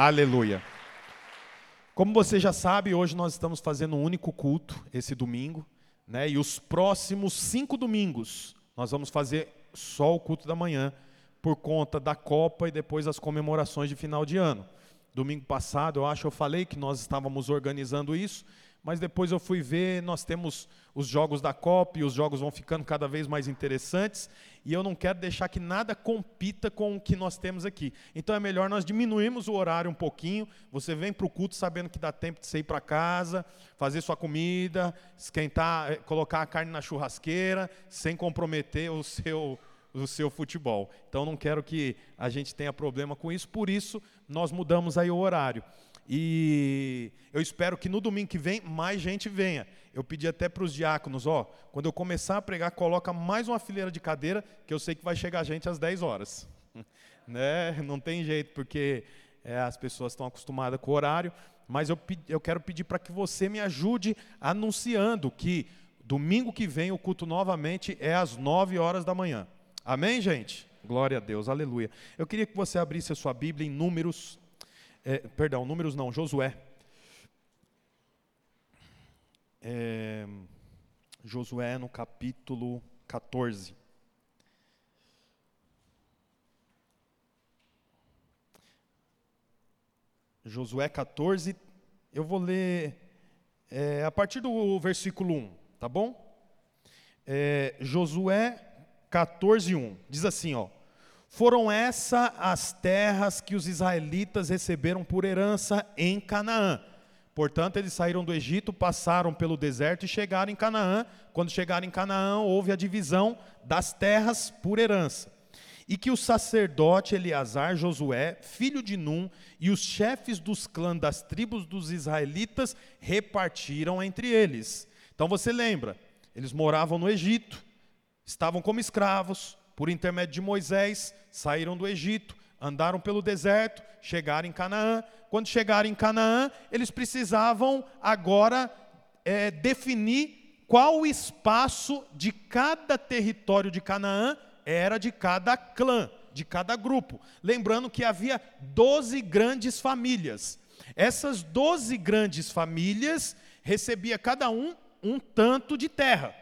Aleluia. Como você já sabe, hoje nós estamos fazendo um único culto, esse domingo, né? E os próximos cinco domingos nós vamos fazer só o culto da manhã, por conta da Copa e depois as comemorações de final de ano. Domingo passado, eu acho, eu falei que nós estávamos organizando isso, mas depois eu fui ver, nós temos os jogos da Copa e os jogos vão ficando cada vez mais interessantes, e eu não quero deixar que nada compita com o que nós temos aqui. Então é melhor nós diminuirmos o horário um pouquinho, você vem para o culto sabendo que dá tempo de você ir para casa, fazer sua comida, esquentar, eh, colocar a carne na churrasqueira, sem comprometer o seu o seu futebol. Então não quero que a gente tenha problema com isso, por isso nós mudamos aí o horário. E eu espero que no domingo que vem mais gente venha. Eu pedi até para os diáconos, ó, quando eu começar a pregar, coloca mais uma fileira de cadeira, que eu sei que vai chegar gente às 10 horas. né? Não tem jeito, porque é, as pessoas estão acostumadas com o horário, mas eu, eu quero pedir para que você me ajude anunciando que domingo que vem o culto novamente é às 9 horas da manhã. Amém, gente? Glória a Deus, aleluia. Eu queria que você abrisse a sua Bíblia em Números é, perdão, Números não, Josué. É, Josué no capítulo 14. Josué 14, eu vou ler é, a partir do versículo 1, tá bom? É, Josué 14, 1, diz assim, ó. Foram essas as terras que os israelitas receberam por herança em Canaã. Portanto, eles saíram do Egito, passaram pelo deserto e chegaram em Canaã. Quando chegaram em Canaã, houve a divisão das terras por herança. E que o sacerdote Eleazar, Josué, filho de Num, e os chefes dos clãs das tribos dos israelitas repartiram entre eles. Então você lembra, eles moravam no Egito, estavam como escravos, por intermédio de Moisés, saíram do Egito, andaram pelo deserto, chegaram em Canaã. Quando chegaram em Canaã, eles precisavam agora é, definir qual o espaço de cada território de Canaã era de cada clã, de cada grupo. Lembrando que havia 12 grandes famílias. Essas 12 grandes famílias recebia cada um um tanto de terra.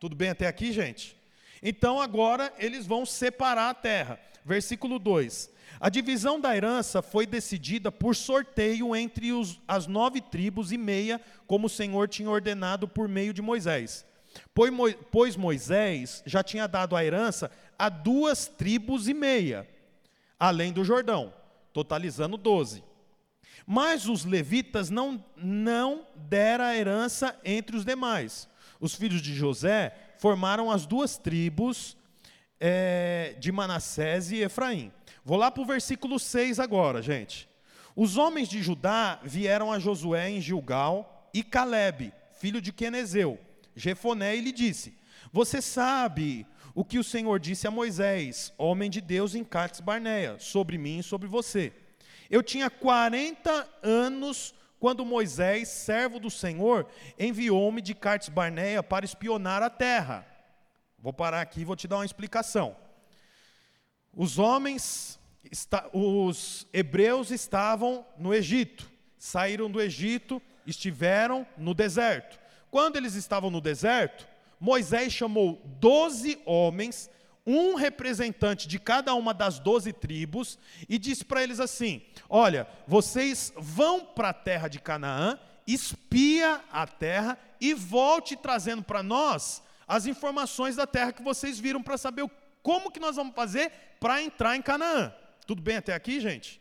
Tudo bem até aqui, gente? Então agora eles vão separar a terra. Versículo 2: A divisão da herança foi decidida por sorteio entre os, as nove tribos e meia, como o Senhor tinha ordenado por meio de Moisés. Pois Moisés já tinha dado a herança a duas tribos e meia, além do Jordão, totalizando doze. Mas os levitas não, não deram a herança entre os demais. Os filhos de José formaram as duas tribos é, de Manassés e Efraim. Vou lá para o versículo 6 agora, gente. Os homens de Judá vieram a Josué em Gilgal e Caleb, filho de Quenezeu, Jefoné, e lhe disse: Você sabe o que o Senhor disse a Moisés, homem de Deus em Cades Barneia, sobre mim e sobre você. Eu tinha 40 anos quando Moisés, servo do Senhor, enviou-me de Cartes Barneia para espionar a terra. Vou parar aqui e vou te dar uma explicação. Os homens, os hebreus estavam no Egito, saíram do Egito, estiveram no deserto. Quando eles estavam no deserto, Moisés chamou doze homens um representante de cada uma das doze tribos e disse para eles assim: Olha, vocês vão para a terra de Canaã, espia a terra e volte trazendo para nós as informações da terra que vocês viram para saber como que nós vamos fazer para entrar em Canaã. Tudo bem até aqui, gente?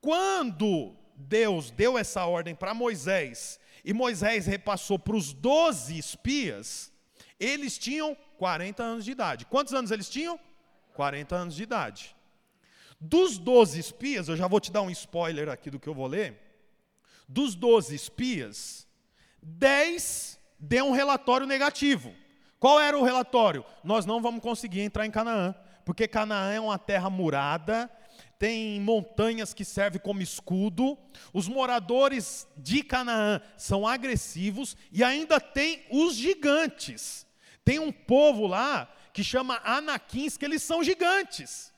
Quando Deus deu essa ordem para Moisés e Moisés repassou para os doze espias, eles tinham 40 anos de idade. Quantos anos eles tinham? 40 anos de idade. Dos 12 espias, eu já vou te dar um spoiler aqui do que eu vou ler. Dos 12 espias, 10 deu um relatório negativo. Qual era o relatório? Nós não vamos conseguir entrar em Canaã, porque Canaã é uma terra murada, tem montanhas que servem como escudo, os moradores de Canaã são agressivos e ainda tem os gigantes. Tem um povo lá que chama Anaquins, que eles são gigantes.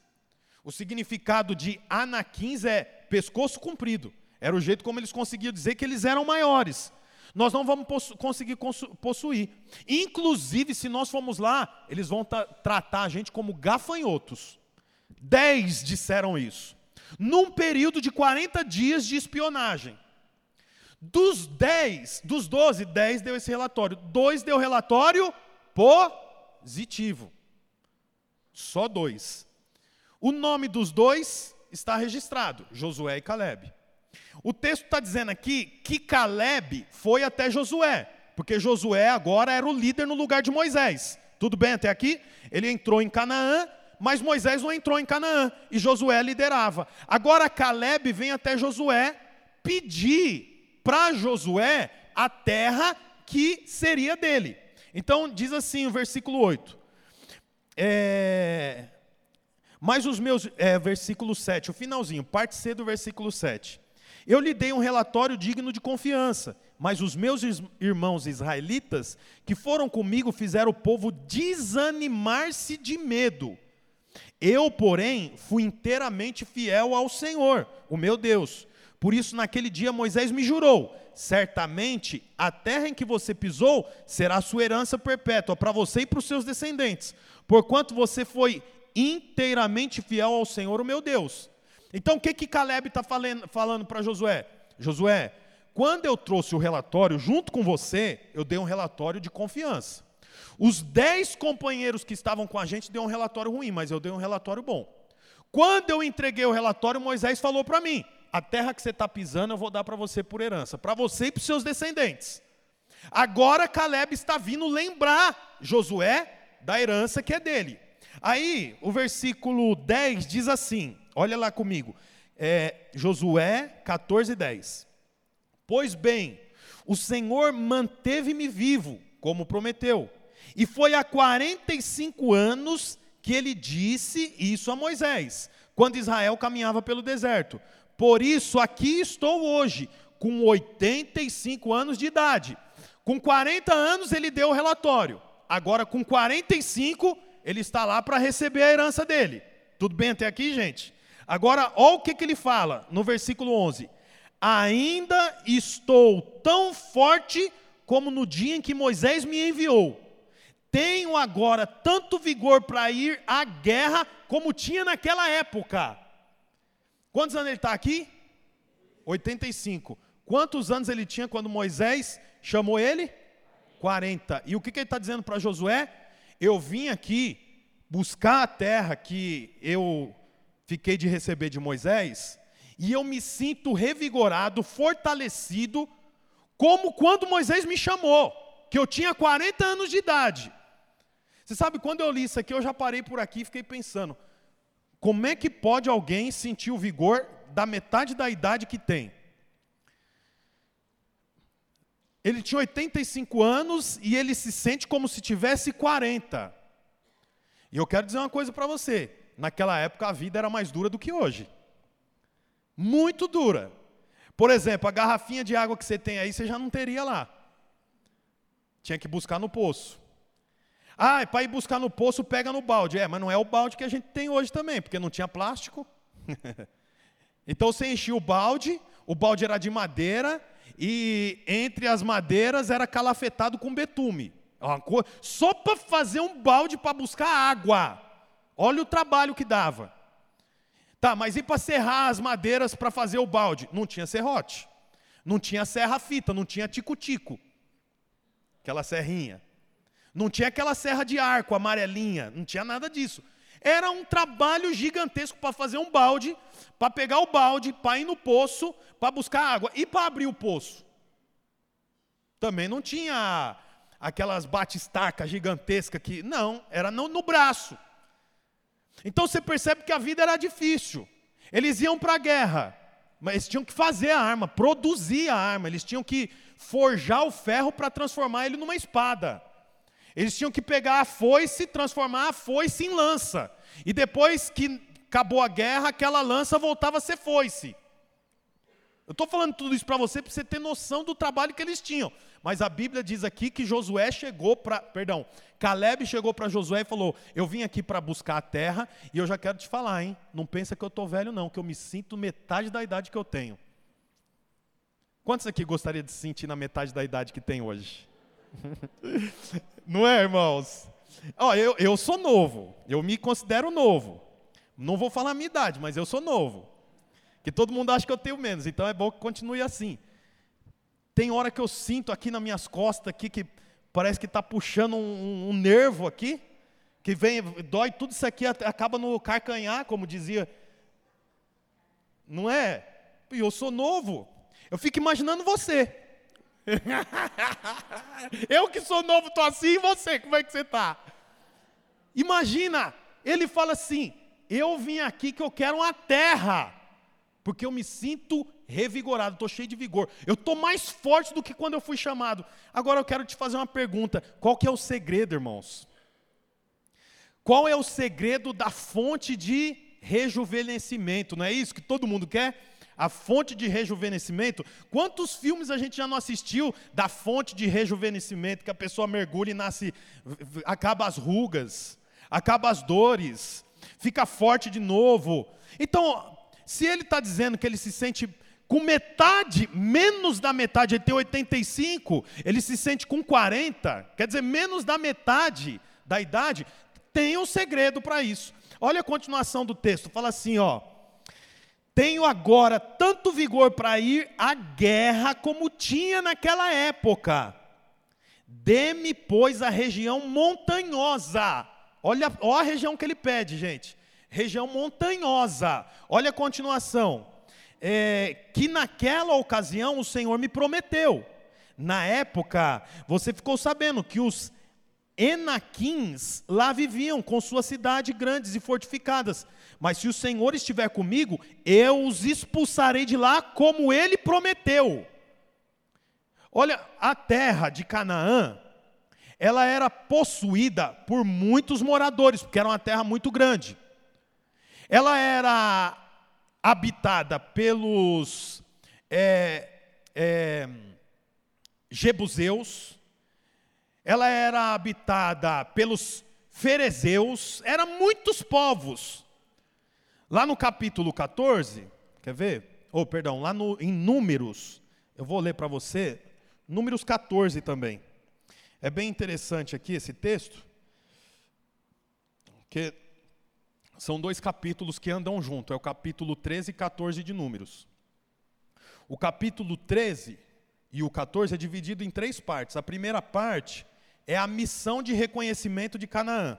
O significado de Anaquins é pescoço comprido. Era o jeito como eles conseguiam dizer que eles eram maiores. Nós não vamos possu conseguir possuir. Inclusive, se nós formos lá, eles vão tratar a gente como gafanhotos. Dez disseram isso. Num período de 40 dias de espionagem. Dos 10, dos 12, 10 deu esse relatório. Dois deu relatório positivo. Só dois. O nome dos dois está registrado: Josué e Caleb. O texto está dizendo aqui que Caleb foi até Josué, porque Josué agora era o líder no lugar de Moisés. Tudo bem até aqui? Ele entrou em Canaã, mas Moisés não entrou em Canaã e Josué liderava. Agora Caleb vem até Josué pedir para Josué a terra que seria dele. Então diz assim o versículo 8. É, mas os meus, é, versículo 7, o finalzinho, parte C do versículo 7. Eu lhe dei um relatório digno de confiança, mas os meus irmãos israelitas que foram comigo fizeram o povo desanimar-se de medo. Eu, porém, fui inteiramente fiel ao Senhor, o meu Deus. Por isso, naquele dia, Moisés me jurou: certamente a terra em que você pisou será sua herança perpétua para você e para os seus descendentes, porquanto você foi inteiramente fiel ao Senhor, o meu Deus. Então o que que Caleb está falando para Josué? Josué, quando eu trouxe o relatório junto com você, eu dei um relatório de confiança. Os dez companheiros que estavam com a gente deu um relatório ruim, mas eu dei um relatório bom. Quando eu entreguei o relatório, Moisés falou para mim: a terra que você está pisando eu vou dar para você por herança, para você e para os seus descendentes. Agora Caleb está vindo lembrar Josué da herança que é dele. Aí, o versículo 10 diz assim: Olha lá comigo. É, Josué 14, 10. Pois bem, o Senhor manteve-me vivo, como prometeu. E foi há 45 anos que ele disse isso a Moisés, quando Israel caminhava pelo deserto. Por isso, aqui estou hoje, com 85 anos de idade. Com 40 anos ele deu o relatório. Agora, com 45, ele está lá para receber a herança dele. Tudo bem até aqui, gente? Agora, olha o que, que ele fala no versículo 11: Ainda estou tão forte como no dia em que Moisés me enviou. Tenho agora tanto vigor para ir à guerra como tinha naquela época. Quantos anos ele está aqui? 85. Quantos anos ele tinha quando Moisés chamou ele? 40. E o que, que ele está dizendo para Josué? Eu vim aqui buscar a terra que eu fiquei de receber de Moisés, e eu me sinto revigorado, fortalecido, como quando Moisés me chamou, que eu tinha 40 anos de idade. Você sabe, quando eu li isso aqui, eu já parei por aqui e fiquei pensando: como é que pode alguém sentir o vigor da metade da idade que tem? Ele tinha 85 anos e ele se sente como se tivesse 40. E eu quero dizer uma coisa para você: naquela época a vida era mais dura do que hoje. Muito dura. Por exemplo, a garrafinha de água que você tem aí, você já não teria lá. Tinha que buscar no poço. Ah, para ir buscar no poço, pega no balde. É, mas não é o balde que a gente tem hoje também, porque não tinha plástico. então você enchia o balde, o balde era de madeira, e entre as madeiras era calafetado com betume. Só para fazer um balde para buscar água. Olha o trabalho que dava. Tá, mas e para serrar as madeiras para fazer o balde? Não tinha serrote. Não tinha serra-fita, não tinha tico-tico. Aquela serrinha. Não tinha aquela serra de arco amarelinha, não tinha nada disso. Era um trabalho gigantesco para fazer um balde, para pegar o balde, para ir no poço, para buscar água e para abrir o poço. Também não tinha aquelas batistacas gigantescas que. Não, era no, no braço. Então você percebe que a vida era difícil. Eles iam para a guerra, mas eles tinham que fazer a arma, produzir a arma, eles tinham que forjar o ferro para transformar ele numa espada. Eles tinham que pegar a foice, transformar a foice em lança. E depois que acabou a guerra, aquela lança voltava a ser foice. Eu estou falando tudo isso para você para você ter noção do trabalho que eles tinham. Mas a Bíblia diz aqui que Josué chegou para, perdão, Caleb chegou para Josué e falou: "Eu vim aqui para buscar a terra e eu já quero te falar, hein? Não pensa que eu estou velho não, que eu me sinto metade da idade que eu tenho." Quantos aqui gostaria de se sentir na metade da idade que tem hoje? não é, irmãos? Ó, eu, eu sou novo, eu me considero novo. Não vou falar a minha idade, mas eu sou novo. Que todo mundo acha que eu tenho menos, então é bom que continue assim. Tem hora que eu sinto aqui nas minhas costas aqui que parece que está puxando um, um, um, nervo aqui, que vem, dói tudo isso aqui, acaba no carcanhar, como dizia. Não é? E eu sou novo. Eu fico imaginando você. eu que sou novo estou assim, e você, como é que você está? Imagina, ele fala assim: eu vim aqui que eu quero uma terra porque eu me sinto revigorado, estou cheio de vigor. Eu estou mais forte do que quando eu fui chamado. Agora eu quero te fazer uma pergunta: qual que é o segredo, irmãos? Qual é o segredo da fonte de rejuvenescimento? Não é isso que todo mundo quer? A fonte de rejuvenescimento. Quantos filmes a gente já não assistiu da fonte de rejuvenescimento que a pessoa mergulha e nasce, acaba as rugas, acaba as dores, fica forte de novo. Então, se ele está dizendo que ele se sente com metade, menos da metade, ele tem 85, ele se sente com 40, quer dizer, menos da metade da idade, tem um segredo para isso. Olha a continuação do texto, fala assim, ó. Tenho agora tanto vigor para ir à guerra como tinha naquela época. Dê-me, pois, a região montanhosa. Olha, olha a região que ele pede, gente região montanhosa. Olha a continuação. É, que naquela ocasião o Senhor me prometeu. Na época, você ficou sabendo que os Enaquins lá viviam com sua cidade grandes e fortificadas. Mas se o Senhor estiver comigo, eu os expulsarei de lá como ele prometeu. Olha, a terra de Canaã, ela era possuída por muitos moradores, porque era uma terra muito grande. Ela era habitada pelos é, é, jebuseus, ela era habitada pelos ferezeus, eram muitos povos. Lá no capítulo 14, quer ver? Ou, oh, perdão, lá no, em Números, eu vou ler para você, Números 14 também. É bem interessante aqui esse texto, que são dois capítulos que andam junto, é o capítulo 13 e 14 de Números. O capítulo 13 e o 14 é dividido em três partes. A primeira parte é a missão de reconhecimento de Canaã.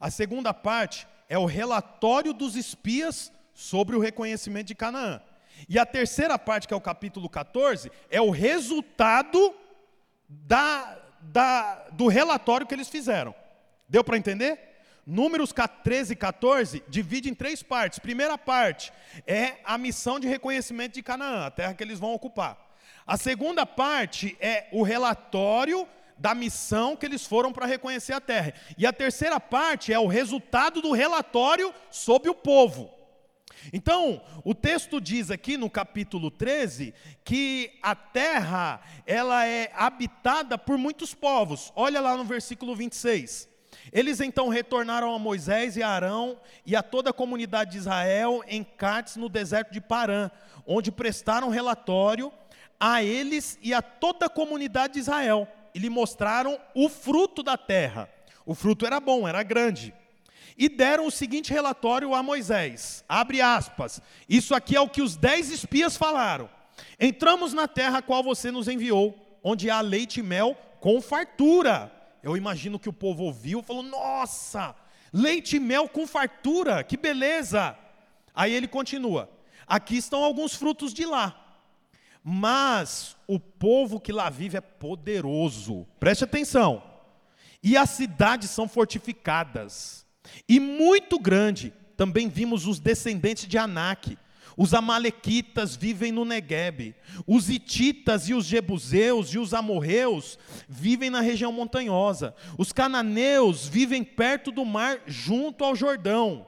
A segunda parte é o relatório dos espias sobre o reconhecimento de Canaã. E a terceira parte, que é o capítulo 14, é o resultado da, da, do relatório que eles fizeram. Deu para entender? Números 13 e 14 divide em três partes. Primeira parte é a missão de reconhecimento de Canaã, a terra que eles vão ocupar. A segunda parte é o relatório da missão que eles foram para reconhecer a terra. E a terceira parte é o resultado do relatório sobre o povo. Então, o texto diz aqui no capítulo 13 que a terra ela é habitada por muitos povos. Olha lá no versículo 26. Eles então retornaram a Moisés e a Arão e a toda a comunidade de Israel em Cádiz, no deserto de Parã, onde prestaram relatório a eles e a toda a comunidade de Israel, e lhe mostraram o fruto da terra. O fruto era bom, era grande. E deram o seguinte relatório a Moisés: abre aspas, isso aqui é o que os dez espias falaram. Entramos na terra a qual você nos enviou, onde há leite e mel com fartura eu imagino que o povo ouviu e falou: Nossa, leite e mel com fartura, que beleza. Aí ele continua: Aqui estão alguns frutos de lá. Mas o povo que lá vive é poderoso. Preste atenção. E as cidades são fortificadas. E muito grande. Também vimos os descendentes de Anak os amalequitas vivem no Negueb. Os ititas e os jebuseus e os amorreus vivem na região montanhosa. Os cananeus vivem perto do mar, junto ao Jordão.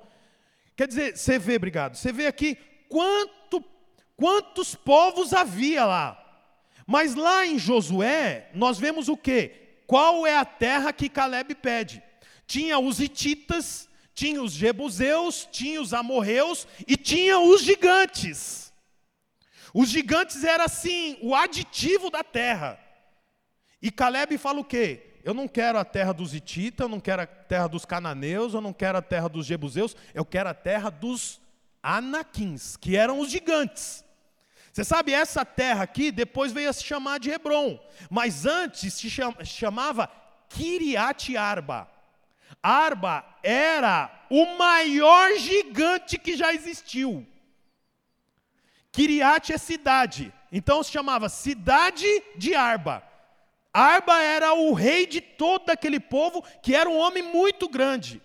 Quer dizer, você vê, obrigado, você vê aqui quanto quantos povos havia lá. Mas lá em Josué, nós vemos o quê? Qual é a terra que Caleb pede? Tinha os hititas, tinha os jebuseus, tinha os amorreus e tinha os gigantes. Os gigantes era assim, o aditivo da terra. E Caleb fala o quê? Eu não quero a terra dos hititas, eu não quero a terra dos cananeus, eu não quero a terra dos jebuseus, eu quero a terra dos anaquins, que eram os gigantes. Você sabe, essa terra aqui depois veio a se chamar de Hebron, mas antes se chamava Kiriat Arba. Arba era o maior gigante que já existiu. Kiriat é cidade, então se chamava cidade de Arba. Arba era o rei de todo aquele povo, que era um homem muito grande.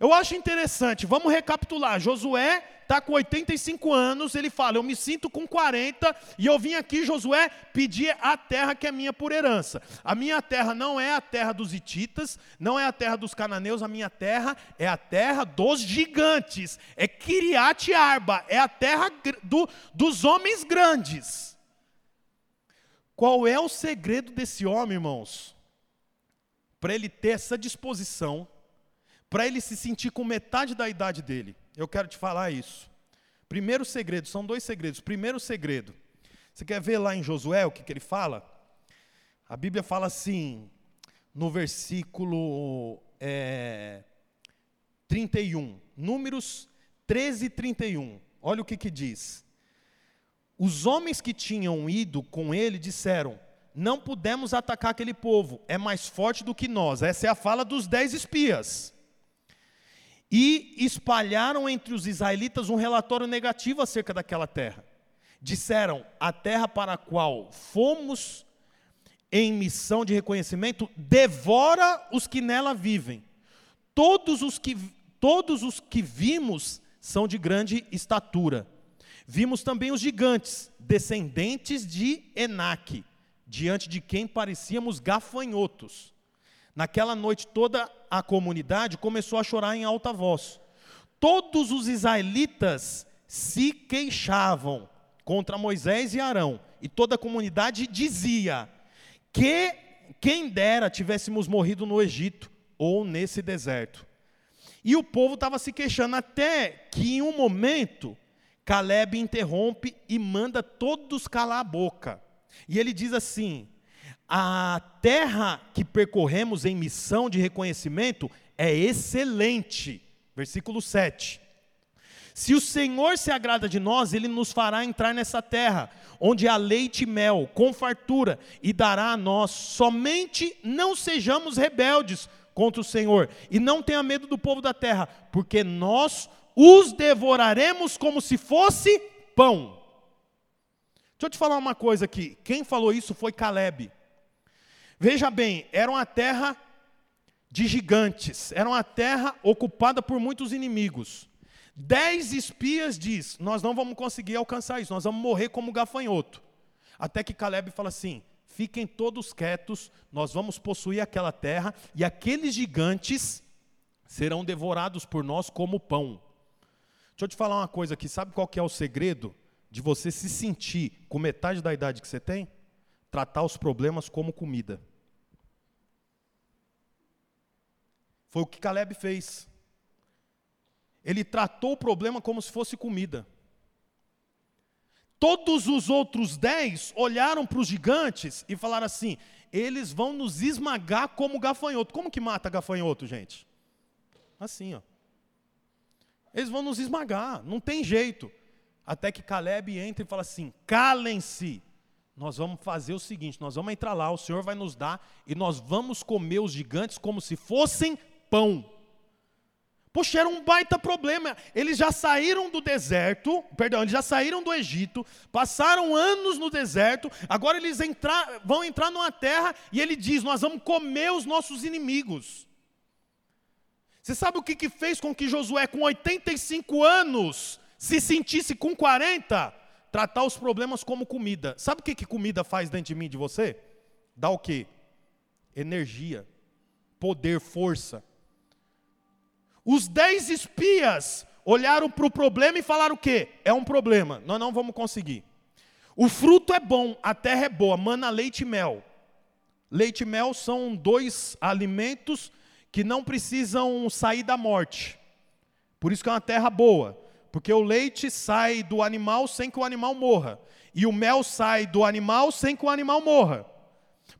Eu acho interessante, vamos recapitular. Josué está com 85 anos, ele fala: Eu me sinto com 40 e eu vim aqui, Josué, pedir a terra que é minha por herança. A minha terra não é a terra dos Hititas, não é a terra dos cananeus, a minha terra é a terra dos gigantes, é Kiriat Arba, é a terra do, dos homens grandes. Qual é o segredo desse homem, irmãos? Para ele ter essa disposição, para ele se sentir com metade da idade dele. Eu quero te falar isso. Primeiro segredo, são dois segredos. Primeiro segredo, você quer ver lá em Josué o que, que ele fala? A Bíblia fala assim, no versículo é, 31, Números 13, 31. Olha o que, que diz. Os homens que tinham ido com ele disseram: Não pudemos atacar aquele povo, é mais forte do que nós. Essa é a fala dos dez espias e espalharam entre os israelitas um relatório negativo acerca daquela terra. Disseram: a terra para a qual fomos em missão de reconhecimento devora os que nela vivem. Todos os que, todos os que vimos são de grande estatura. Vimos também os gigantes, descendentes de Enaque, diante de quem parecíamos gafanhotos. Naquela noite, toda a comunidade começou a chorar em alta voz. Todos os israelitas se queixavam contra Moisés e Arão, e toda a comunidade dizia: que quem dera tivéssemos morrido no Egito ou nesse deserto. E o povo estava se queixando, até que em um momento, Caleb interrompe e manda todos calar a boca. E ele diz assim: a terra que percorremos em missão de reconhecimento é excelente. Versículo 7. Se o Senhor se agrada de nós, Ele nos fará entrar nessa terra, onde há leite e mel, com fartura, e dará a nós. Somente não sejamos rebeldes contra o Senhor, e não tenha medo do povo da terra, porque nós os devoraremos como se fosse pão. Deixa eu te falar uma coisa aqui. Quem falou isso foi Caleb. Veja bem, era uma terra de gigantes, era uma terra ocupada por muitos inimigos. Dez espias diz: Nós não vamos conseguir alcançar isso, nós vamos morrer como gafanhoto. Até que Caleb fala assim: Fiquem todos quietos, nós vamos possuir aquela terra e aqueles gigantes serão devorados por nós como pão. Deixa eu te falar uma coisa aqui: sabe qual que é o segredo de você se sentir com metade da idade que você tem? Tratar os problemas como comida. Foi o que Caleb fez. Ele tratou o problema como se fosse comida. Todos os outros dez olharam para os gigantes e falaram assim: eles vão nos esmagar como gafanhoto. Como que mata gafanhoto, gente? Assim, ó. Eles vão nos esmagar, não tem jeito. Até que Caleb entra e fala assim: calem-se, nós vamos fazer o seguinte: nós vamos entrar lá, o Senhor vai nos dar, e nós vamos comer os gigantes como se fossem pão. Poxa, era um baita problema. Eles já saíram do deserto, perdão, eles já saíram do Egito, passaram anos no deserto, agora eles vão entrar numa terra e ele diz: Nós vamos comer os nossos inimigos. Você sabe o que, que fez com que Josué, com 85 anos, se sentisse com 40? Tratar os problemas como comida. Sabe o que, que comida faz dentro de mim, de você? Dá o quê? Energia, poder, força. Os dez espias olharam para o problema e falaram o quê? É um problema, nós não vamos conseguir. O fruto é bom, a terra é boa, mana leite e mel. Leite e mel são dois alimentos que não precisam sair da morte. Por isso que é uma terra boa, porque o leite sai do animal sem que o animal morra, e o mel sai do animal sem que o animal morra.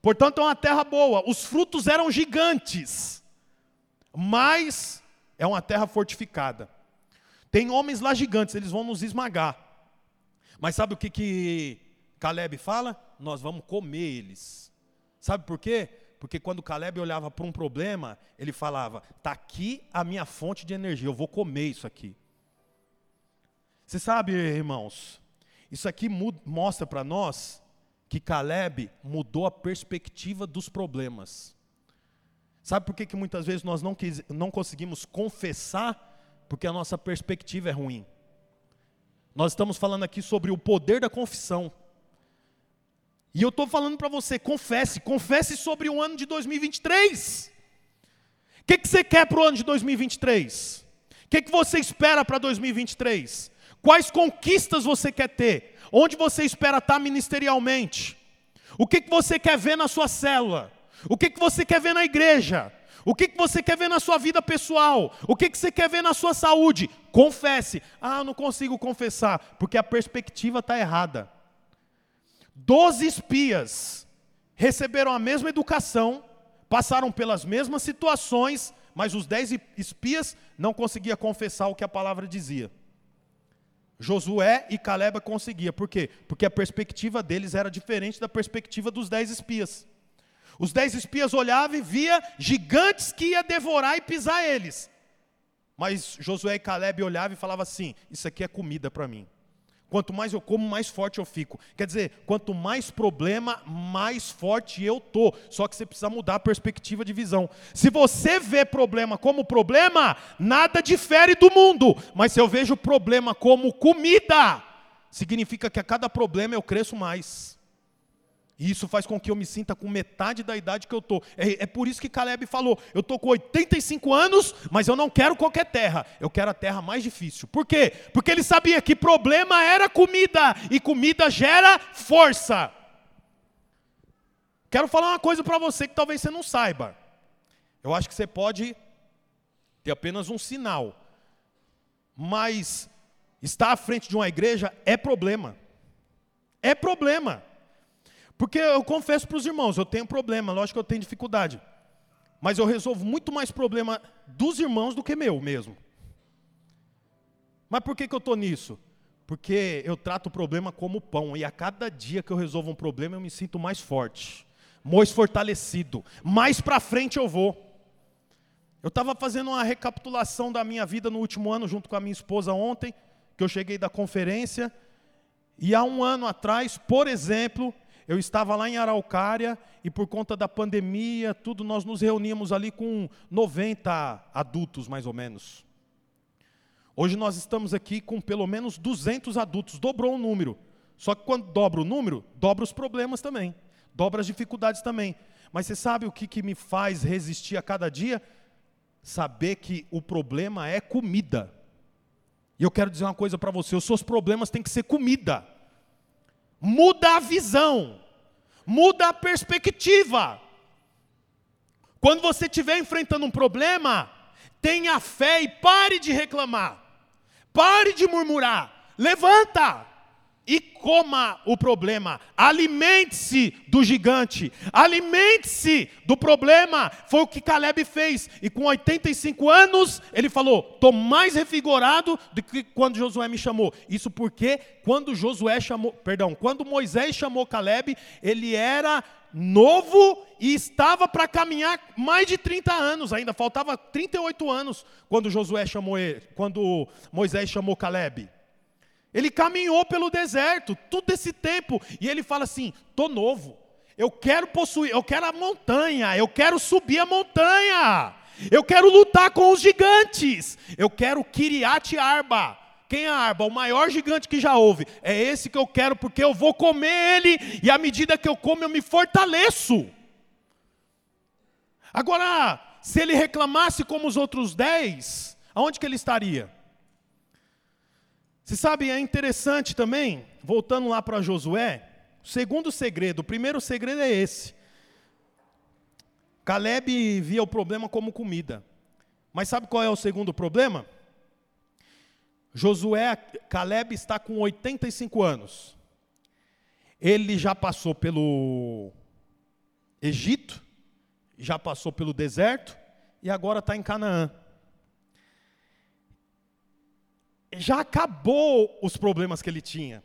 Portanto, é uma terra boa. Os frutos eram gigantes, mas é uma terra fortificada. Tem homens lá gigantes, eles vão nos esmagar. Mas sabe o que, que Caleb fala? Nós vamos comer eles. Sabe por quê? Porque quando Caleb olhava para um problema, ele falava: está aqui a minha fonte de energia, eu vou comer isso aqui. Você sabe, irmãos, isso aqui mostra para nós que Caleb mudou a perspectiva dos problemas. Sabe por que, que muitas vezes nós não, quis, não conseguimos confessar? Porque a nossa perspectiva é ruim. Nós estamos falando aqui sobre o poder da confissão. E eu estou falando para você, confesse, confesse sobre o ano de 2023. O que, que você quer para o ano de 2023? O que, que você espera para 2023? Quais conquistas você quer ter? Onde você espera estar ministerialmente? O que, que você quer ver na sua célula? O que, que você quer ver na igreja? O que, que você quer ver na sua vida pessoal? O que, que você quer ver na sua saúde? Confesse. Ah, não consigo confessar, porque a perspectiva está errada. Doze espias receberam a mesma educação, passaram pelas mesmas situações, mas os dez espias não conseguiam confessar o que a palavra dizia. Josué e Caleb conseguiam. Por quê? Porque a perspectiva deles era diferente da perspectiva dos dez espias. Os dez espias olhavam e via gigantes que ia devorar e pisar eles. Mas Josué e Caleb olhavam e falavam assim: Isso aqui é comida para mim. Quanto mais eu como, mais forte eu fico. Quer dizer, quanto mais problema, mais forte eu tô. Só que você precisa mudar a perspectiva de visão. Se você vê problema como problema, nada difere do mundo. Mas se eu vejo problema como comida, significa que a cada problema eu cresço mais. E isso faz com que eu me sinta com metade da idade que eu estou. É, é, por isso que Caleb falou: eu estou com 85 anos, mas eu não quero qualquer terra, eu quero a terra mais difícil. Por quê? Porque ele sabia que problema era comida, e comida gera força. Quero falar uma coisa para você que talvez você não saiba. Eu acho que você pode ter apenas um sinal, mas estar à frente de uma igreja é problema. É problema. Porque eu confesso para os irmãos, eu tenho problema, lógico que eu tenho dificuldade. Mas eu resolvo muito mais problema dos irmãos do que meu mesmo. Mas por que, que eu estou nisso? Porque eu trato o problema como pão, e a cada dia que eu resolvo um problema eu me sinto mais forte, mais fortalecido, mais para frente eu vou. Eu estava fazendo uma recapitulação da minha vida no último ano, junto com a minha esposa ontem, que eu cheguei da conferência, e há um ano atrás, por exemplo, eu estava lá em Araucária e por conta da pandemia, tudo, nós nos reuníamos ali com 90 adultos, mais ou menos. Hoje nós estamos aqui com pelo menos 200 adultos, dobrou o número. Só que quando dobra o número, dobra os problemas também, dobra as dificuldades também. Mas você sabe o que, que me faz resistir a cada dia? Saber que o problema é comida. E eu quero dizer uma coisa para você: os seus problemas têm que ser comida muda a visão, muda a perspectiva. Quando você estiver enfrentando um problema, tenha fé e pare de reclamar, pare de murmurar, levanta e coma o problema. Alimente-se do gigante, alimente-se do problema. Foi o que Caleb fez. E com 85 anos, ele falou: estou mais revigorado do que quando Josué me chamou. Isso porque quando Josué chamou, perdão, quando Moisés chamou Caleb, ele era novo e estava para caminhar mais de 30 anos ainda, faltava 38 anos quando Josué chamou ele, quando Moisés chamou Caleb. Ele caminhou pelo deserto todo esse tempo e ele fala assim: "Tô novo. Eu quero possuir, eu quero a montanha, eu quero subir a montanha. Eu quero lutar com os gigantes. Eu quero Kiriat Arba. Quem é Arba? O maior gigante que já houve. É esse que eu quero porque eu vou comer ele e à medida que eu como eu me fortaleço. Agora, se ele reclamasse como os outros dez, aonde que ele estaria? Você sabe, é interessante também, voltando lá para Josué, o segundo segredo, o primeiro segredo é esse. Caleb via o problema como comida. Mas sabe qual é o segundo problema? Josué, Caleb está com 85 anos. Ele já passou pelo Egito, já passou pelo deserto e agora está em Canaã. Já acabou os problemas que ele tinha.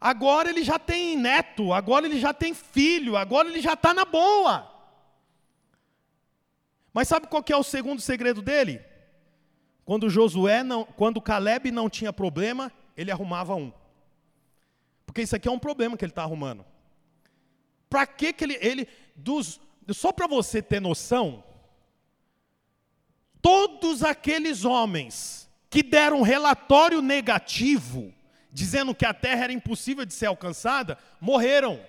Agora ele já tem neto, agora ele já tem filho, agora ele já está na boa. Mas sabe qual que é o segundo segredo dele? Quando Josué não, quando Caleb não tinha problema, ele arrumava um. Porque isso aqui é um problema que ele está arrumando. Para que que ele, ele dos, só para você ter noção, todos aqueles homens que deram um relatório negativo, dizendo que a terra era impossível de ser alcançada, morreram.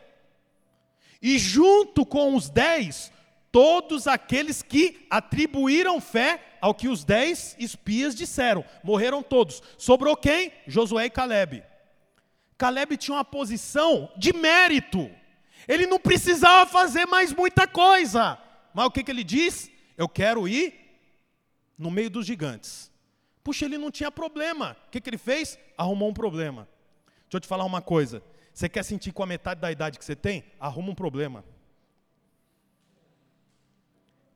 E junto com os dez, todos aqueles que atribuíram fé ao que os dez espias disseram. Morreram todos. Sobrou quem? Josué e Caleb. Caleb tinha uma posição de mérito. Ele não precisava fazer mais muita coisa. Mas o que, que ele diz? Eu quero ir no meio dos gigantes. Puxa, ele não tinha problema. O que, que ele fez? Arrumou um problema. Deixa eu te falar uma coisa. Você quer sentir com a metade da idade que você tem? Arruma um problema.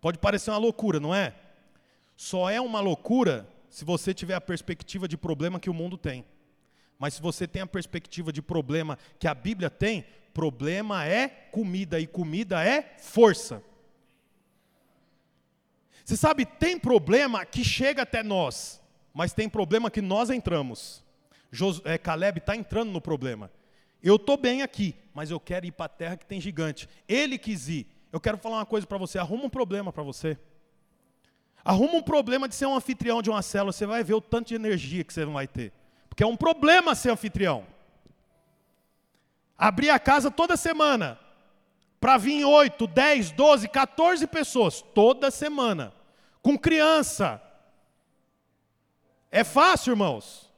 Pode parecer uma loucura, não é? Só é uma loucura se você tiver a perspectiva de problema que o mundo tem. Mas se você tem a perspectiva de problema que a Bíblia tem, problema é comida e comida é força. Você sabe, tem problema que chega até nós, mas tem problema que nós entramos. Jos, é, Caleb está entrando no problema. Eu estou bem aqui, mas eu quero ir para a terra que tem gigante. Ele quis ir, eu quero falar uma coisa para você: arruma um problema para você. Arruma um problema de ser um anfitrião de uma célula, você vai ver o tanto de energia que você não vai ter. Porque é um problema ser anfitrião. Abrir a casa toda semana, para vir 8, 10, 12, 14 pessoas, toda semana, com criança. É fácil, irmãos?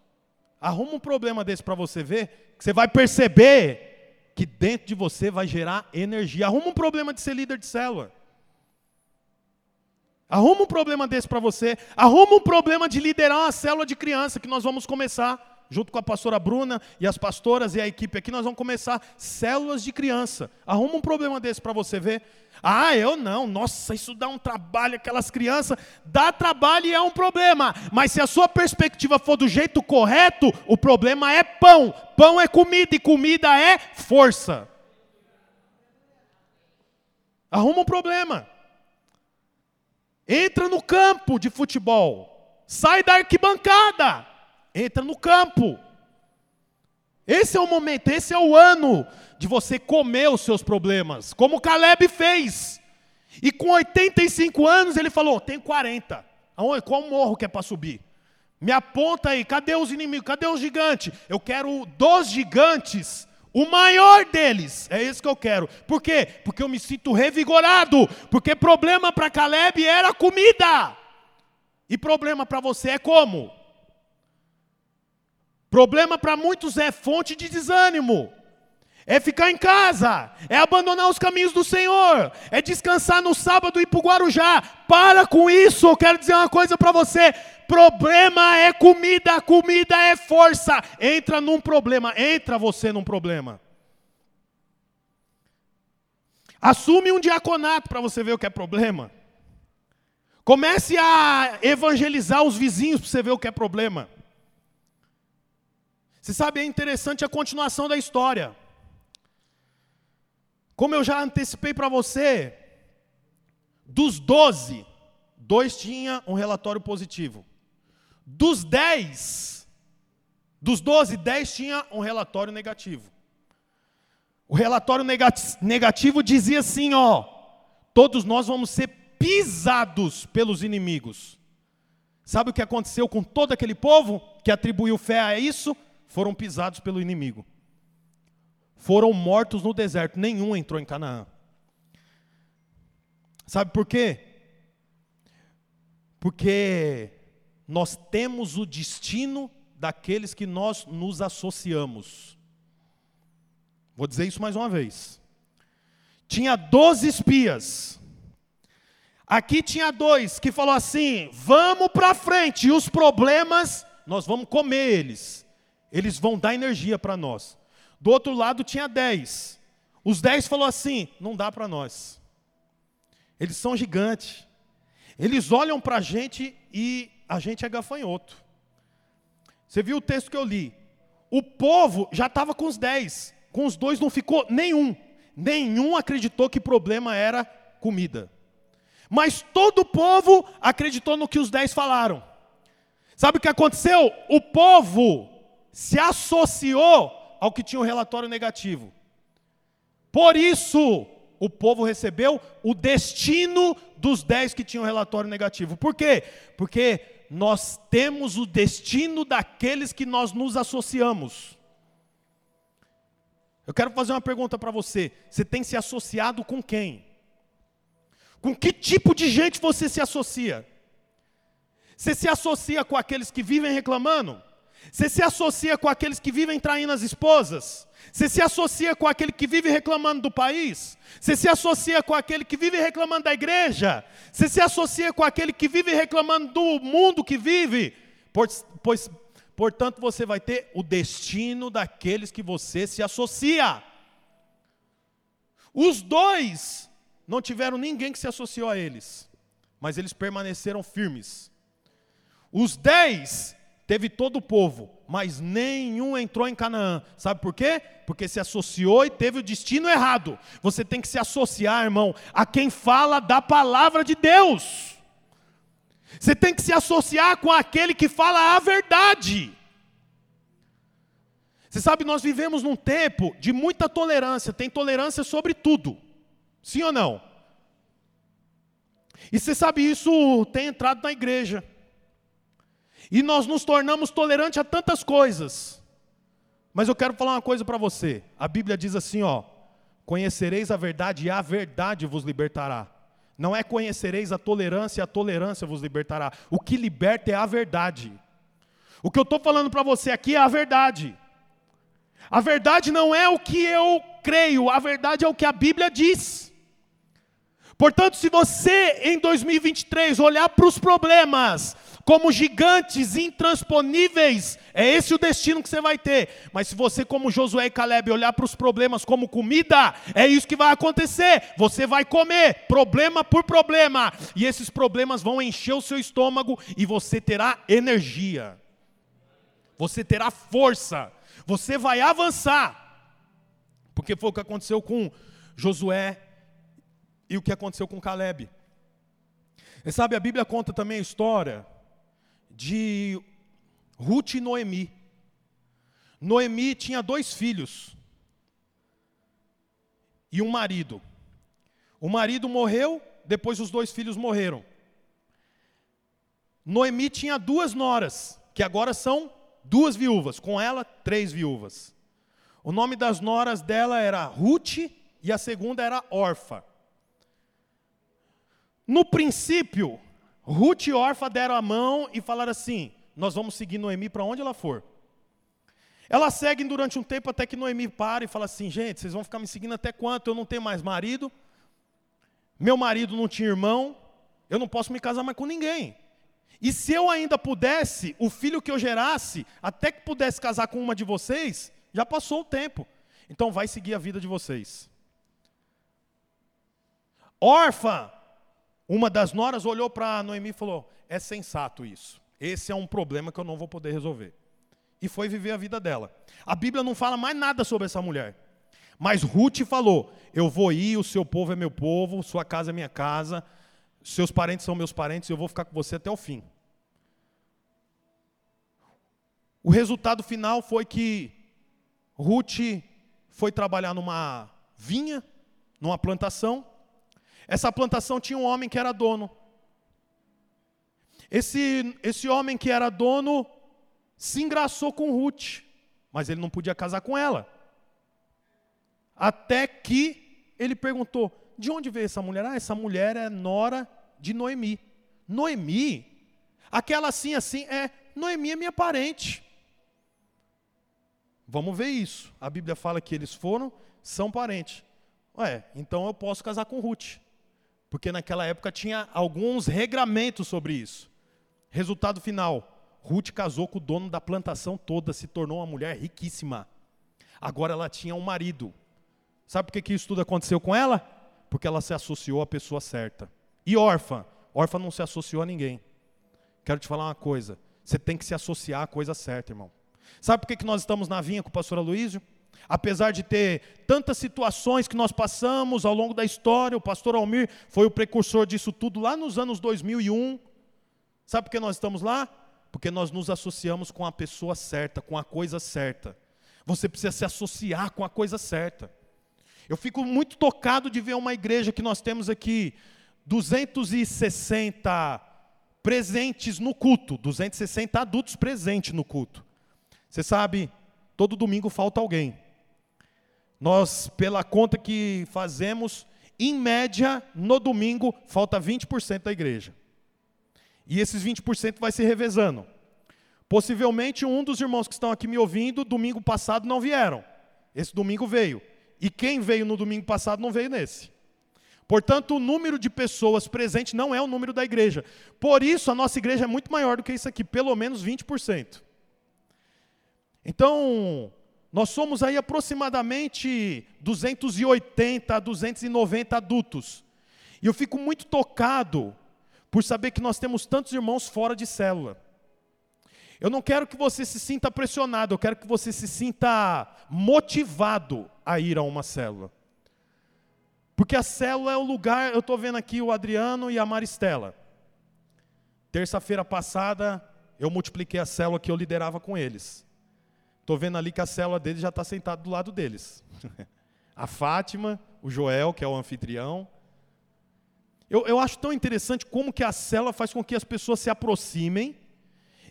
Arruma um problema desse para você ver, que você vai perceber que dentro de você vai gerar energia. Arruma um problema de ser líder de célula. Arruma um problema desse para você. Arruma um problema de liderar uma célula de criança que nós vamos começar junto com a pastora Bruna e as pastoras e a equipe aqui, nós vamos começar células de criança. Arruma um problema desse para você ver. Ah, eu não, nossa, isso dá um trabalho, aquelas crianças, dá trabalho e é um problema. Mas se a sua perspectiva for do jeito correto, o problema é pão. Pão é comida e comida é força. Arruma um problema. Entra no campo de futebol. Sai da arquibancada. Entra no campo. Esse é o momento, esse é o ano de você comer os seus problemas, como Caleb fez. E com 85 anos ele falou: tem 40. Aonde, qual morro que é para subir? Me aponta aí, cadê os inimigos? Cadê os gigantes? Eu quero dos gigantes, o maior deles. É esse que eu quero. Por quê? Porque eu me sinto revigorado. Porque problema para Caleb era comida. E problema para você é como? Problema para muitos é fonte de desânimo. É ficar em casa, é abandonar os caminhos do Senhor, é descansar no sábado e ir para o Guarujá. Para com isso, eu quero dizer uma coisa para você: problema é comida, comida é força. Entra num problema, entra você num problema. Assume um diaconato para você ver o que é problema. Comece a evangelizar os vizinhos para você ver o que é problema. Você sabe, é interessante a continuação da história. Como eu já antecipei para você, dos 12, dois tinha um relatório positivo. Dos 10, dos 12, 10 tinha um relatório negativo. O relatório negativo dizia assim, ó, todos nós vamos ser pisados pelos inimigos. Sabe o que aconteceu com todo aquele povo que atribuiu fé a isso? Foram pisados pelo inimigo. Foram mortos no deserto, nenhum entrou em Canaã. Sabe por quê? Porque nós temos o destino daqueles que nós nos associamos. Vou dizer isso mais uma vez. Tinha 12 espias. Aqui tinha dois que falou assim: "Vamos para frente, e os problemas nós vamos comer eles. Eles vão dar energia para nós". Do outro lado tinha 10. Os 10 falou assim: "Não dá para nós". Eles são gigantes. Eles olham para a gente e a gente é gafanhoto. Você viu o texto que eu li? O povo já estava com os 10. Com os dois não ficou nenhum. Nenhum acreditou que problema era comida. Mas todo o povo acreditou no que os dez falaram. Sabe o que aconteceu? O povo se associou ao que tinha um relatório negativo. Por isso, o povo recebeu o destino dos dez que tinham relatório negativo. Por quê? Porque nós temos o destino daqueles que nós nos associamos. Eu quero fazer uma pergunta para você: você tem se associado com quem? Com que tipo de gente você se associa? Você se associa com aqueles que vivem reclamando? Você se associa com aqueles que vivem traindo as esposas? Você se associa com aquele que vive reclamando do país? Você se associa com aquele que vive reclamando da igreja? Você se associa com aquele que vive reclamando do mundo que vive? Pois, Portanto, você vai ter o destino daqueles que você se associa. Os dois não tiveram ninguém que se associou a eles, mas eles permaneceram firmes. Os dez teve todo o povo, mas nenhum entrou em Canaã. Sabe por quê? Porque se associou e teve o destino errado. Você tem que se associar, irmão, a quem fala da palavra de Deus. Você tem que se associar com aquele que fala a verdade. Você sabe, nós vivemos num tempo de muita tolerância, tem tolerância sobre tudo. Sim ou não? E você sabe, isso tem entrado na igreja. E nós nos tornamos tolerantes a tantas coisas. Mas eu quero falar uma coisa para você. A Bíblia diz assim, ó: Conhecereis a verdade e a verdade vos libertará. Não é conhecereis a tolerância e a tolerância vos libertará. O que liberta é a verdade. O que eu estou falando para você aqui é a verdade. A verdade não é o que eu creio, a verdade é o que a Bíblia diz. Portanto, se você em 2023 olhar para os problemas como gigantes intransponíveis, é esse o destino que você vai ter. Mas se você, como Josué e Caleb, olhar para os problemas como comida, é isso que vai acontecer. Você vai comer, problema por problema, e esses problemas vão encher o seu estômago e você terá energia, você terá força, você vai avançar, porque foi o que aconteceu com Josué e o que aconteceu com Caleb. E sabe, a Bíblia conta também a história de Ruth e Noemi. Noemi tinha dois filhos e um marido. O marido morreu, depois os dois filhos morreram. Noemi tinha duas noras, que agora são duas viúvas, com ela, três viúvas. O nome das noras dela era Ruth e a segunda era Orfa. No princípio, Ruth e Orfa deram a mão e falaram assim: Nós vamos seguir Noemi para onde ela for. Elas seguem durante um tempo até que Noemi para e fala assim: Gente, vocês vão ficar me seguindo até quanto? Eu não tenho mais marido, meu marido não tinha irmão, eu não posso me casar mais com ninguém. E se eu ainda pudesse, o filho que eu gerasse, até que pudesse casar com uma de vocês, já passou o tempo. Então vai seguir a vida de vocês. Órfã, uma das noras olhou para Noemi e falou: É sensato isso. Esse é um problema que eu não vou poder resolver. E foi viver a vida dela. A Bíblia não fala mais nada sobre essa mulher. Mas Ruth falou: Eu vou ir, o seu povo é meu povo, sua casa é minha casa seus parentes são meus parentes eu vou ficar com você até o fim. O resultado final foi que Ruth foi trabalhar numa vinha, numa plantação. Essa plantação tinha um homem que era dono. Esse, esse homem que era dono se engraçou com Ruth, mas ele não podia casar com ela. Até que ele perguntou: de onde veio essa mulher? Ah, essa mulher é nora de Noemi. Noemi, aquela assim, assim, é, Noemi é minha parente. Vamos ver isso. A Bíblia fala que eles foram, são parentes. Ué, então eu posso casar com Ruth. Porque naquela época tinha alguns regramentos sobre isso. Resultado final: Ruth casou com o dono da plantação toda, se tornou uma mulher riquíssima. Agora ela tinha um marido. Sabe por que, que isso tudo aconteceu com ela? Porque ela se associou à pessoa certa. E órfã? Órfã não se associou a ninguém. Quero te falar uma coisa: você tem que se associar à coisa certa, irmão. Sabe por que, que nós estamos na vinha com o pastor Aloysio? Apesar de ter tantas situações que nós passamos ao longo da história, o pastor Almir foi o precursor disso tudo lá nos anos 2001. Sabe por que nós estamos lá? Porque nós nos associamos com a pessoa certa, com a coisa certa. Você precisa se associar com a coisa certa. Eu fico muito tocado de ver uma igreja que nós temos aqui, 260 presentes no culto, 260 adultos presentes no culto. Você sabe, todo domingo falta alguém. Nós, pela conta que fazemos, em média, no domingo, falta 20% da igreja. E esses 20% vai se revezando. Possivelmente um dos irmãos que estão aqui me ouvindo, domingo passado não vieram. Esse domingo veio. E quem veio no domingo passado não veio nesse. Portanto, o número de pessoas presentes não é o número da igreja. Por isso, a nossa igreja é muito maior do que isso aqui, pelo menos 20%. Então, nós somos aí aproximadamente 280 a 290 adultos. E eu fico muito tocado por saber que nós temos tantos irmãos fora de célula. Eu não quero que você se sinta pressionado, eu quero que você se sinta motivado a ir a uma célula. Porque a célula é o lugar, eu estou vendo aqui o Adriano e a Maristela. Terça-feira passada, eu multipliquei a célula que eu liderava com eles. Estou vendo ali que a célula deles já está sentada do lado deles. a Fátima, o Joel, que é o anfitrião. Eu, eu acho tão interessante como que a célula faz com que as pessoas se aproximem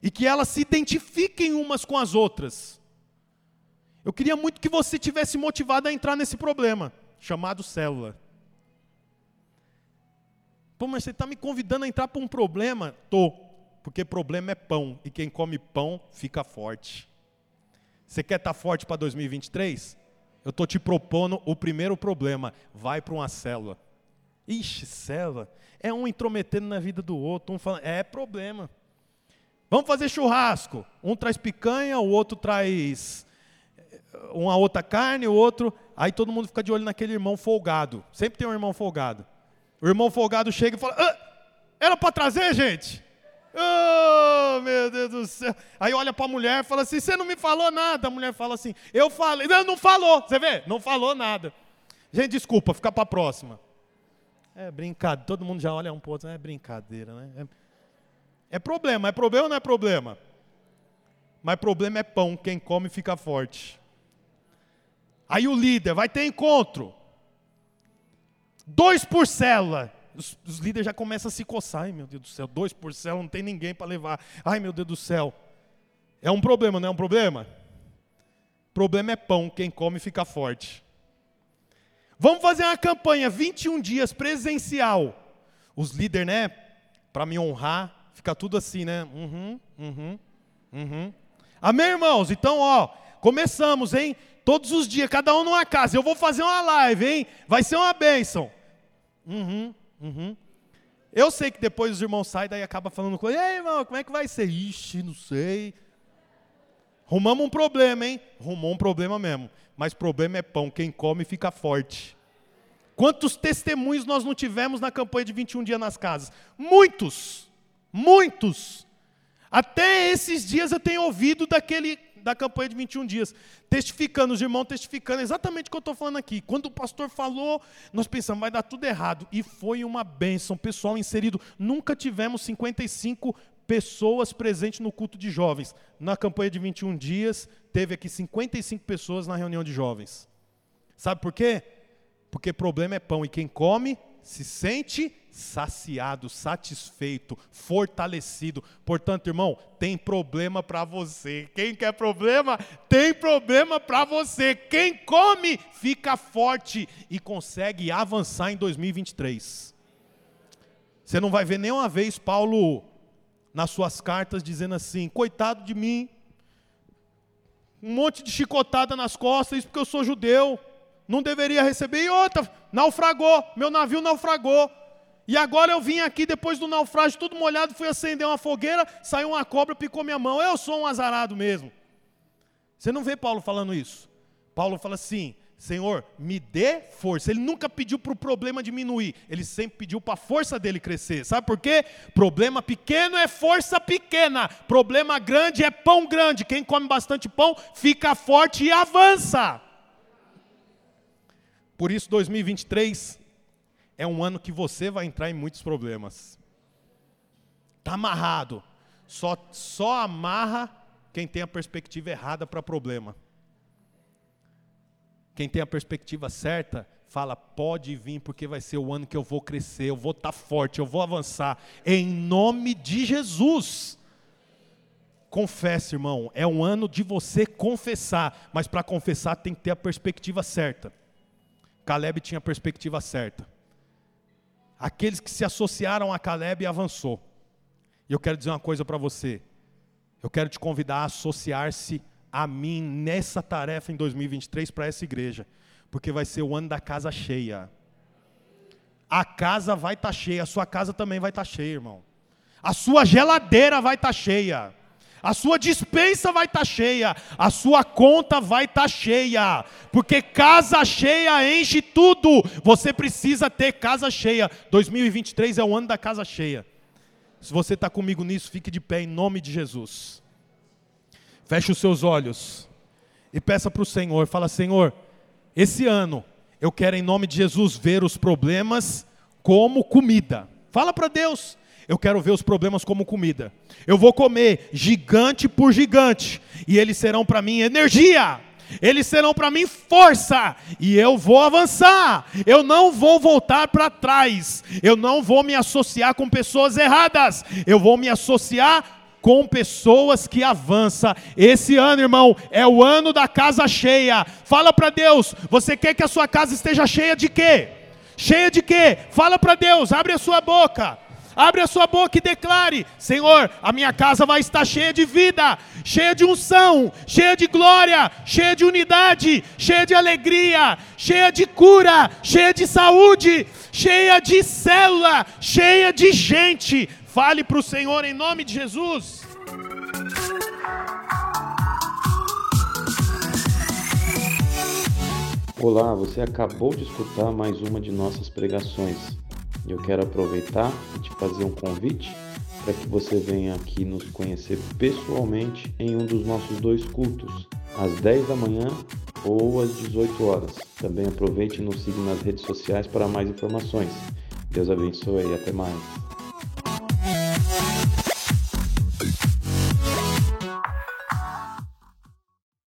e que elas se identifiquem umas com as outras. Eu queria muito que você tivesse motivado a entrar nesse problema chamado célula. Pô, mas você está me convidando a entrar para um problema? Tô, porque problema é pão, e quem come pão fica forte. Você quer estar tá forte para 2023? Eu estou te propondo o primeiro problema, vai para uma célula. Ixi, célula, é um intrometendo na vida do outro, um falando, é problema. Vamos fazer churrasco, um traz picanha, o outro traz uma outra carne, o outro. Aí todo mundo fica de olho naquele irmão folgado. Sempre tem um irmão folgado. O irmão folgado chega e fala: ah, Era para trazer, gente? Meu Deus do céu. Aí olha para a mulher e fala assim: Você não me falou nada. A mulher fala assim: Eu falei. Não, não falou. Você vê? Não falou nada. Gente, desculpa, fica para a próxima. É brincadeira. Todo mundo já olha um pouco. É brincadeira, né? É, é problema. É problema ou não é problema? Mas problema é pão. Quem come fica forte. Aí o líder vai ter encontro. Dois por célula. Os, os líderes já começam a se coçar. Ai, meu Deus do céu, dois por célula, não tem ninguém para levar. Ai, meu Deus do céu. É um problema, não é um problema? Problema é pão, quem come fica forte. Vamos fazer uma campanha 21 dias presencial. Os líderes, né, para me honrar, fica tudo assim, né? Uhum, uhum, uhum. Amém, irmãos? Então, ó, começamos, hein? Todos os dias, cada um numa casa. Eu vou fazer uma live, hein? Vai ser uma bênção. Uhum, uhum. Eu sei que depois os irmãos saem, daí acaba falando com ele, ei, irmão, como é que vai ser? Ixi, não sei. Rumamos um problema, hein? Rumou um problema mesmo. Mas problema é pão, quem come fica forte. Quantos testemunhos nós não tivemos na campanha de 21 dias nas casas? Muitos, muitos. Até esses dias eu tenho ouvido daquele da campanha de 21 dias, testificando, os irmãos testificando exatamente o que eu estou falando aqui. Quando o pastor falou, nós pensamos, vai dar tudo errado. E foi uma bênção, pessoal inserido. Nunca tivemos 55 pessoas presentes no culto de jovens. Na campanha de 21 dias, teve aqui 55 pessoas na reunião de jovens. Sabe por quê? Porque problema é pão, e quem come se sente saciado, satisfeito, fortalecido. Portanto, irmão, tem problema para você. Quem quer problema, tem problema para você. Quem come, fica forte e consegue avançar em 2023. Você não vai ver nenhuma vez Paulo nas suas cartas dizendo assim: coitado de mim, Um monte de chicotada nas costas, isso porque eu sou judeu. Não deveria receber. E outra, naufragou, meu navio naufragou. E agora eu vim aqui depois do naufrágio, tudo molhado, fui acender uma fogueira, saiu uma cobra, picou minha mão. Eu sou um azarado mesmo. Você não vê Paulo falando isso. Paulo fala assim: Senhor, me dê força. Ele nunca pediu para o problema diminuir, ele sempre pediu para a força dele crescer. Sabe por quê? Problema pequeno é força pequena, problema grande é pão grande. Quem come bastante pão fica forte e avança. Por isso, 2023 é um ano que você vai entrar em muitos problemas. Está amarrado. Só, só amarra quem tem a perspectiva errada para problema. Quem tem a perspectiva certa, fala: pode vir, porque vai ser o ano que eu vou crescer, eu vou estar tá forte, eu vou avançar, em nome de Jesus. Confesse, irmão, é um ano de você confessar, mas para confessar tem que ter a perspectiva certa. Caleb tinha a perspectiva certa. Aqueles que se associaram a Caleb avançou. E eu quero dizer uma coisa para você. Eu quero te convidar a associar-se a mim nessa tarefa em 2023 para essa igreja, porque vai ser o ano da casa cheia. A casa vai estar tá cheia, a sua casa também vai estar tá cheia, irmão. A sua geladeira vai estar tá cheia. A sua dispensa vai estar tá cheia, a sua conta vai estar tá cheia, porque casa cheia enche tudo. Você precisa ter casa cheia. 2023 é o ano da casa cheia. Se você está comigo nisso, fique de pé em nome de Jesus. Feche os seus olhos e peça para o Senhor: fala, Senhor, esse ano eu quero em nome de Jesus ver os problemas como comida. Fala para Deus. Eu quero ver os problemas como comida. Eu vou comer gigante por gigante, e eles serão para mim energia, eles serão para mim força, e eu vou avançar. Eu não vou voltar para trás, eu não vou me associar com pessoas erradas, eu vou me associar com pessoas que avançam. Esse ano, irmão, é o ano da casa cheia. Fala para Deus, você quer que a sua casa esteja cheia de quê? Cheia de quê? Fala para Deus, abre a sua boca. Abre a sua boca e declare: Senhor, a minha casa vai estar cheia de vida, cheia de unção, cheia de glória, cheia de unidade, cheia de alegria, cheia de cura, cheia de saúde, cheia de célula, cheia de gente. Fale para o Senhor em nome de Jesus. Olá, você acabou de escutar mais uma de nossas pregações. Eu quero aproveitar e te fazer um convite para que você venha aqui nos conhecer pessoalmente em um dos nossos dois cultos, às 10 da manhã ou às 18 horas. Também aproveite e nos siga nas redes sociais para mais informações. Deus abençoe e até mais.